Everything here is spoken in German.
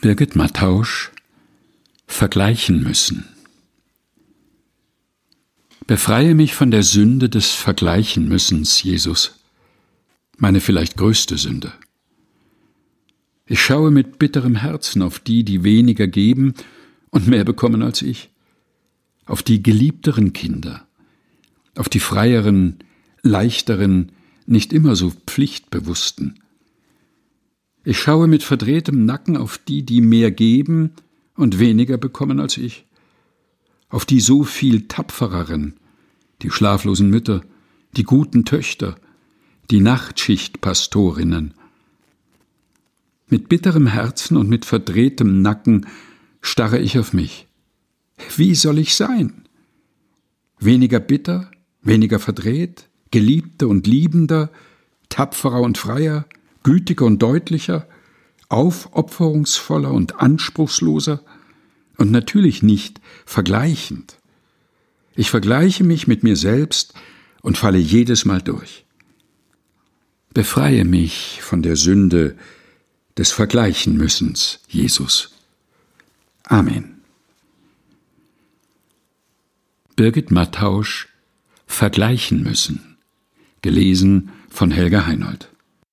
Birgit Mattausch Vergleichen müssen. Befreie mich von der Sünde des Vergleichen müssens, Jesus, meine vielleicht größte Sünde. Ich schaue mit bitterem Herzen auf die, die weniger geben und mehr bekommen als ich, auf die geliebteren Kinder, auf die freieren, leichteren, nicht immer so pflichtbewussten. Ich schaue mit verdrehtem Nacken auf die, die mehr geben und weniger bekommen als ich, auf die so viel tapfereren, die schlaflosen Mütter, die guten Töchter, die Nachtschichtpastorinnen, mit bitterem Herzen und mit verdrehtem Nacken starre ich auf mich. Wie soll ich sein? Weniger bitter, weniger verdreht, geliebter und liebender, tapferer und freier, gütiger und deutlicher, aufopferungsvoller und anspruchsloser und natürlich nicht vergleichend. Ich vergleiche mich mit mir selbst und falle jedes Mal durch. Befreie mich von der Sünde, des Vergleichenmüssens, Jesus. Amen. Birgit Mattausch Vergleichen müssen. Gelesen von Helga Heinold.